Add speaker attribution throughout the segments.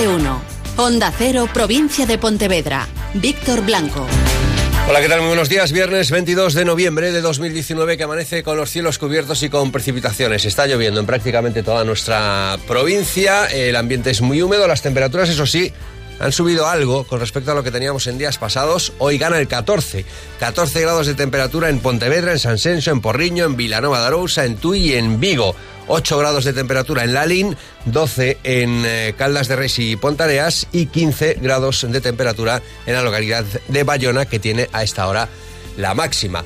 Speaker 1: de uno. Cero, provincia de Pontevedra. Víctor Blanco.
Speaker 2: Hola, ¿qué tal? Muy buenos días. Viernes 22 de noviembre de 2019 que amanece con los cielos cubiertos y con precipitaciones. Está lloviendo en prácticamente toda nuestra provincia. El ambiente es muy húmedo. Las temperaturas, eso sí, han subido algo con respecto a lo que teníamos en días pasados. Hoy gana el 14. 14 grados de temperatura en Pontevedra, en San Senso, en Porriño, en Vilanova de Arousa, en Tui y en Vigo. 8 grados de temperatura en Lalín, 12 en eh, Caldas de Reis y Pontareas y 15 grados de temperatura en la localidad de Bayona, que tiene a esta hora la máxima.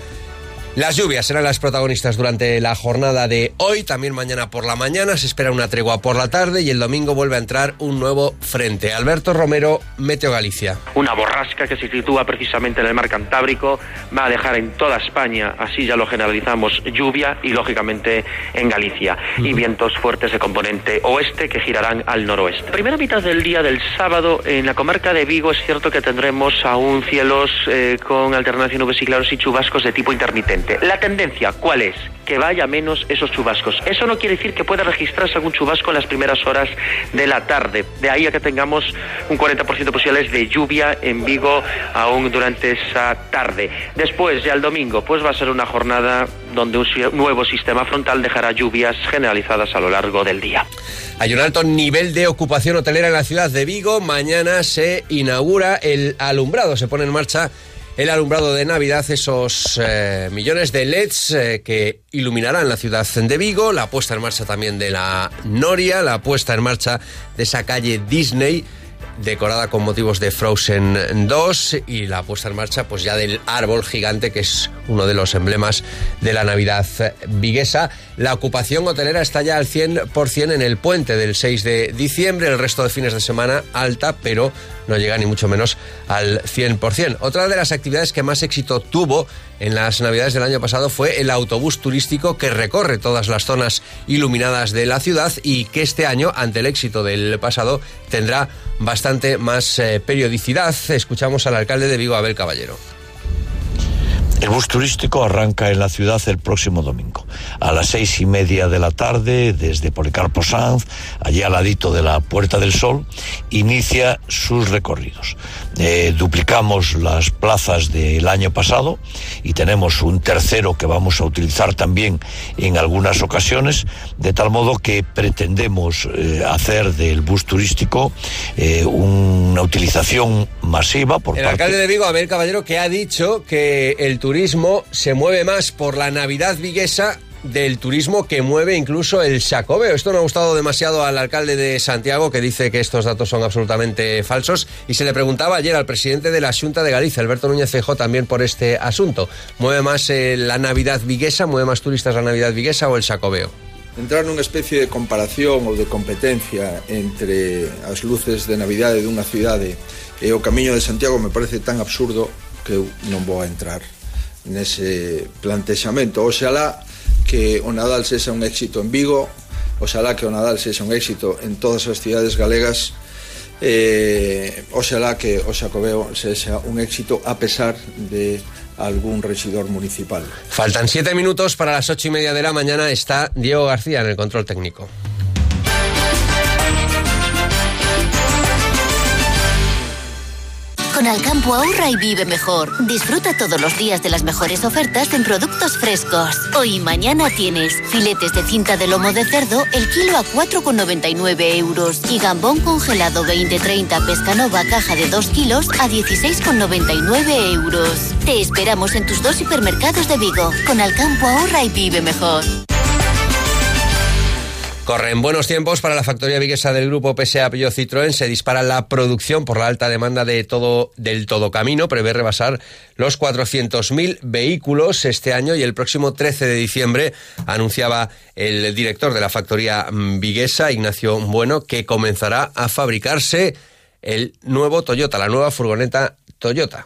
Speaker 2: Las lluvias serán las protagonistas durante la jornada de hoy, también mañana por la mañana, se espera una tregua por la tarde y el domingo vuelve a entrar un nuevo frente. Alberto Romero, Meteo Galicia.
Speaker 3: Una borrasca que se sitúa precisamente en el mar Cantábrico va a dejar en toda España, así ya lo generalizamos, lluvia y lógicamente en Galicia. Y vientos fuertes de componente oeste que girarán al noroeste. Primera mitad del día del sábado en la comarca de Vigo es cierto que tendremos aún cielos eh, con alternancia nubes y claros y chubascos de tipo intermitente. La tendencia, ¿cuál es? Que vaya menos esos chubascos. Eso no quiere decir que pueda registrarse algún chubasco en las primeras horas de la tarde. De ahí a que tengamos un 40% de posibilidades de lluvia en Vigo aún durante esa tarde. Después, ya el domingo, pues va a ser una jornada donde un nuevo sistema frontal dejará lluvias generalizadas a lo largo del día.
Speaker 2: Hay un alto nivel de ocupación hotelera en la ciudad de Vigo. Mañana se inaugura el alumbrado. Se pone en marcha el alumbrado de Navidad, esos eh, millones de LEDs eh, que iluminarán la ciudad de Vigo, la puesta en marcha también de la Noria, la puesta en marcha de esa calle Disney decorada con motivos de Frozen 2 y la puesta en marcha pues ya del árbol gigante que es uno de los emblemas de la Navidad viguesa. La ocupación hotelera está ya al 100% en el puente del 6 de diciembre, el resto de fines de semana alta, pero no llega ni mucho menos al 100%. Otra de las actividades que más éxito tuvo en las Navidades del año pasado fue el autobús turístico que recorre todas las zonas iluminadas de la ciudad y que este año, ante el éxito del pasado, tendrá bastante más eh, periodicidad. Escuchamos al alcalde de Vigo, Abel Caballero.
Speaker 4: El bus turístico arranca en la ciudad el próximo domingo. A las seis y media de la tarde, desde Policarpo Sanz, allí al ladito de la Puerta del Sol, inicia sus recorridos. Eh, duplicamos las plazas del año pasado y tenemos un tercero que vamos a utilizar también en algunas ocasiones, de tal modo que pretendemos eh, hacer del bus turístico eh, una utilización masiva por
Speaker 2: el alcalde de Vigo, Abel Caballero, que ha dicho que el turismo se mueve más por la Navidad viguesa del turismo que mueve incluso el Sacobeo. Esto no ha gustado demasiado al alcalde de Santiago, que dice que estos datos son absolutamente falsos, y se le preguntaba ayer al presidente de la Junta de Galicia, Alberto Núñez Feijó, también por este asunto. ¿Mueve más eh, la Navidad viguesa, mueve más turistas la Navidad viguesa o el Sacobeo?
Speaker 5: entrar nunha especie de comparación ou de competencia entre as luces de Navidade dunha cidade e o Camiño de Santiago me parece tan absurdo que eu non vou a entrar nese plantexamento. Oxalá que o Nadal sexa un éxito en Vigo, oxalá que o Nadal sexa un éxito en todas as cidades galegas eh, oxalá que o Xacobeo sexa un éxito a pesar de algún regidor municipal.
Speaker 2: Faltan siete minutos para las ocho y media de la mañana. Está Diego García en el control técnico.
Speaker 1: Con Alcampo ahorra y vive mejor. Disfruta todos los días de las mejores ofertas en productos frescos. Hoy y mañana tienes filetes de cinta de lomo de cerdo el kilo a 4,99 euros y gambón congelado 20-30 pescanova caja de 2 kilos a 16,99 euros. Te esperamos en tus dos hipermercados de Vigo. Con Alcampo ahorra y vive mejor.
Speaker 2: Corren buenos tiempos para la factoría viguesa del grupo PSA Peugeot Citroën. Se dispara la producción por la alta demanda de todo, del todo camino. Prevé rebasar los 400.000 vehículos este año y el próximo 13 de diciembre anunciaba el director de la factoría viguesa, Ignacio Bueno, que comenzará a fabricarse el nuevo Toyota, la nueva furgoneta Toyota.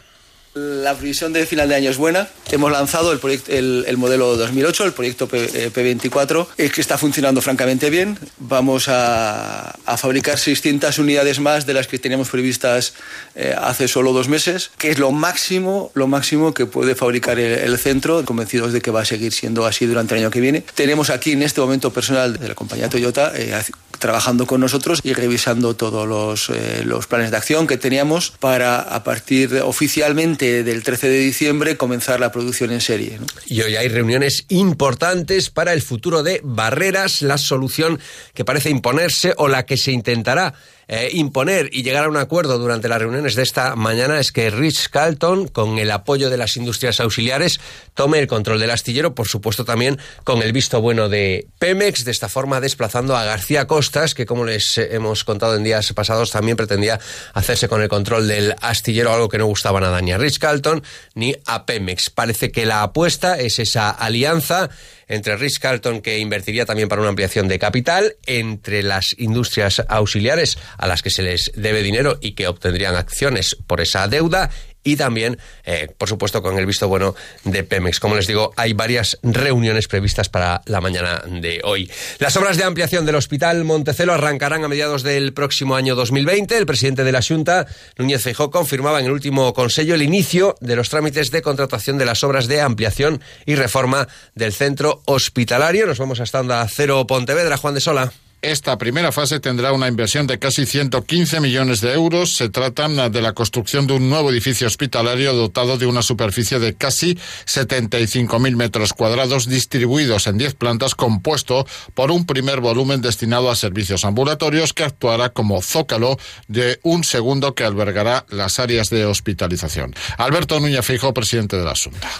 Speaker 6: La previsión de final de año es buena. Hemos lanzado el, proyecto, el, modelo 2008, el proyecto P, 24 eh, que está funcionando francamente bien. Vamos a, a, fabricar 600 unidades más de las que teníamos previstas eh, hace solo dos meses, que es lo máximo, lo máximo que puede fabricar el, centro, convencidos de que va a seguir siendo así durante el año que viene. Tenemos aquí en este momento personal de la compañía Toyota eh, trabajando con nosotros y revisando todos los, eh, los planes de acción que teníamos para a partir de, oficialmente del 13 de diciembre comenzar la producción en serie.
Speaker 2: Y hoy hay reuniones importantes para el futuro de Barreras, la solución que parece imponerse o la que se intentará eh, imponer y llegar a un acuerdo durante las reuniones de esta mañana es que Rich Carlton, con el apoyo de las industrias auxiliares, tome el control del astillero, por supuesto también con el visto bueno de Pemex, de esta forma desplazando a García Costas, que como les hemos contado en días pasados también pretendía hacerse con el control del astillero, algo que no gustaba nada ni a Rich Carlton ni a Pemex. Parece que la apuesta es esa alianza entre Rich Carlton, que invertiría también para una ampliación de capital, entre las industrias auxiliares a las que se les debe dinero y que obtendrían acciones por esa deuda, y también, eh, por supuesto, con el visto bueno de Pemex. Como les digo, hay varias reuniones previstas para la mañana de hoy. Las obras de ampliación del Hospital Montecelo arrancarán a mediados del próximo año 2020. El presidente de la Junta, Núñez Feijó, confirmaba en el último consejo el inicio de los trámites de contratación de las obras de ampliación y reforma del centro hospitalario. Nos vamos hasta Onda Cero Pontevedra, Juan de Sola.
Speaker 7: Esta primera fase tendrá una inversión de casi 115 millones de euros. Se trata de la construcción de un nuevo edificio hospitalario dotado de una superficie de casi 75.000 metros cuadrados distribuidos en 10 plantas compuesto por un primer volumen destinado a servicios ambulatorios que actuará como zócalo de un segundo que albergará las áreas de hospitalización. Alberto Núñez Fijo, presidente de la Asunta.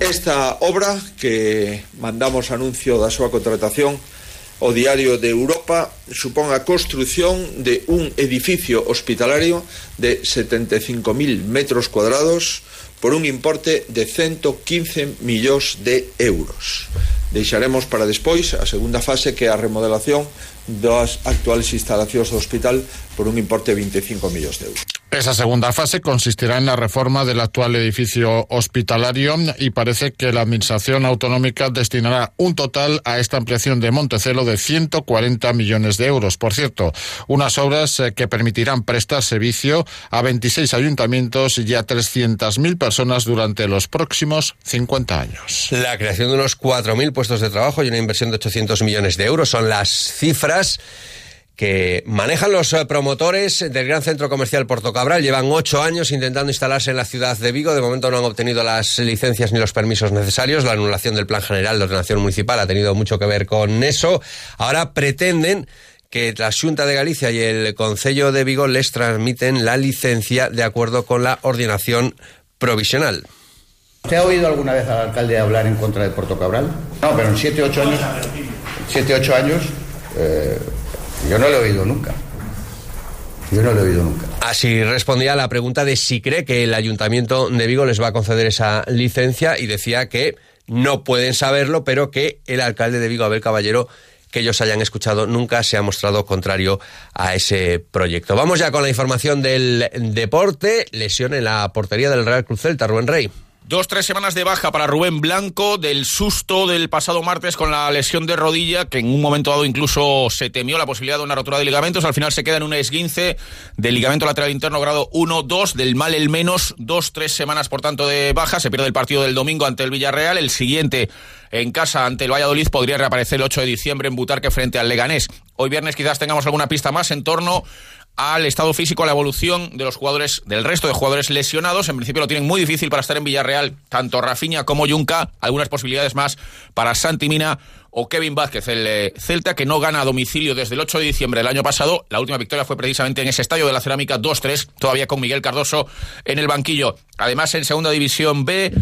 Speaker 5: Esta obra que mandamos anuncio de su contratación o Diario de Europa supón a construción de un edificio hospitalario de 75.000 metros cuadrados por un importe de 115 millóns de euros. Deixaremos para despois a segunda fase que é a remodelación das actuales instalacións do hospital por un importe de 25 millóns de euros.
Speaker 7: Esa segunda fase consistirá en la reforma del actual edificio hospitalario y parece que la Administración Autonómica destinará un total a esta ampliación de Montecelo de 140 millones de euros. Por cierto, unas obras eh, que permitirán prestar servicio a 26 ayuntamientos y a 300.000 personas durante los próximos 50 años.
Speaker 2: La creación de unos 4.000 puestos de trabajo y una inversión de 800 millones de euros son las cifras que manejan los eh, promotores del Gran Centro Comercial Porto Cabral. Llevan ocho años intentando instalarse en la ciudad de Vigo. De momento no han obtenido las licencias ni los permisos necesarios. La anulación del Plan General de Ordenación Municipal ha tenido mucho que ver con eso. Ahora pretenden que la Junta de Galicia y el Concello de Vigo les transmiten la licencia de acuerdo con la ordenación provisional.
Speaker 8: ¿Usted ha oído alguna vez al alcalde hablar en contra de Porto Cabral? No, pero en siete, ocho años... Siete, ocho años... Eh, yo no lo he oído nunca. Yo no lo he oído nunca.
Speaker 2: Así respondía a la pregunta de si cree que el Ayuntamiento de Vigo les va a conceder esa licencia y decía que no pueden saberlo, pero que el alcalde de Vigo, Abel Caballero, que ellos hayan escuchado, nunca se ha mostrado contrario a ese proyecto. Vamos ya con la información del deporte. Lesión en la portería del Real Cruz Celta, Rubén Rey.
Speaker 9: Dos, tres semanas de baja para Rubén Blanco del susto del pasado martes con la lesión de rodilla, que en un momento dado incluso se temió la posibilidad de una rotura de ligamentos. Al final se queda en un esguince del ligamento lateral interno grado 1-2, del mal el menos, dos, tres semanas por tanto de baja. Se pierde el partido del domingo ante el Villarreal. El siguiente en casa ante el Valladolid podría reaparecer el 8 de diciembre en Butarque frente al Leganés. Hoy viernes quizás tengamos alguna pista más en torno al estado físico, a la evolución de los jugadores, del resto de jugadores lesionados. En principio lo tienen muy difícil para estar en Villarreal, tanto Rafinha como Junca. Algunas posibilidades más para Santi Mina o Kevin Vázquez, el eh, Celta, que no gana a domicilio desde el 8 de diciembre del año pasado. La última victoria fue precisamente en ese estadio de la Cerámica 2-3, todavía con Miguel Cardoso en el banquillo. Además, en Segunda División B.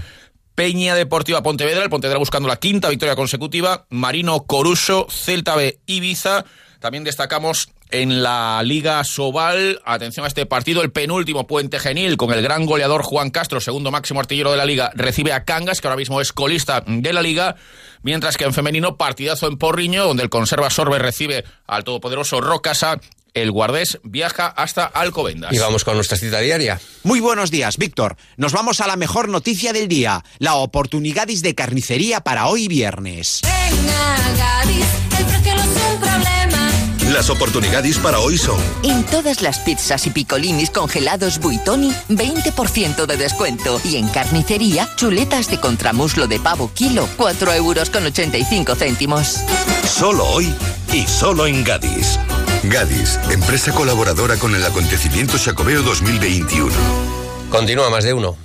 Speaker 9: Peña Deportiva Pontevedra, el Pontevedra buscando la quinta victoria consecutiva, Marino Coruso, Celta B, Ibiza. También destacamos en la Liga Sobal. Atención a este partido, el penúltimo Puente Genil con el gran goleador Juan Castro, segundo máximo artillero de la Liga, recibe a Cangas, que ahora mismo es colista de la Liga. Mientras que en femenino, partidazo en Porriño, donde el conserva Sorbe recibe al todopoderoso Rocasa el Guardés viaja hasta Alcobendas.
Speaker 2: Y vamos con nuestra cita diaria.
Speaker 10: Muy buenos días, Víctor. Nos vamos a la mejor noticia del día, la oportunidad de carnicería para hoy viernes.
Speaker 11: Las oportunidades para hoy son...
Speaker 12: En todas las pizzas y picolinis congelados Buitoni, 20% de descuento. Y en carnicería, chuletas de contramuslo de pavo kilo, 4 euros con 85 céntimos.
Speaker 11: Solo hoy y solo en Gadis. Gadis, empresa colaboradora con el acontecimiento Xacobeo 2021.
Speaker 2: Continúa más de uno.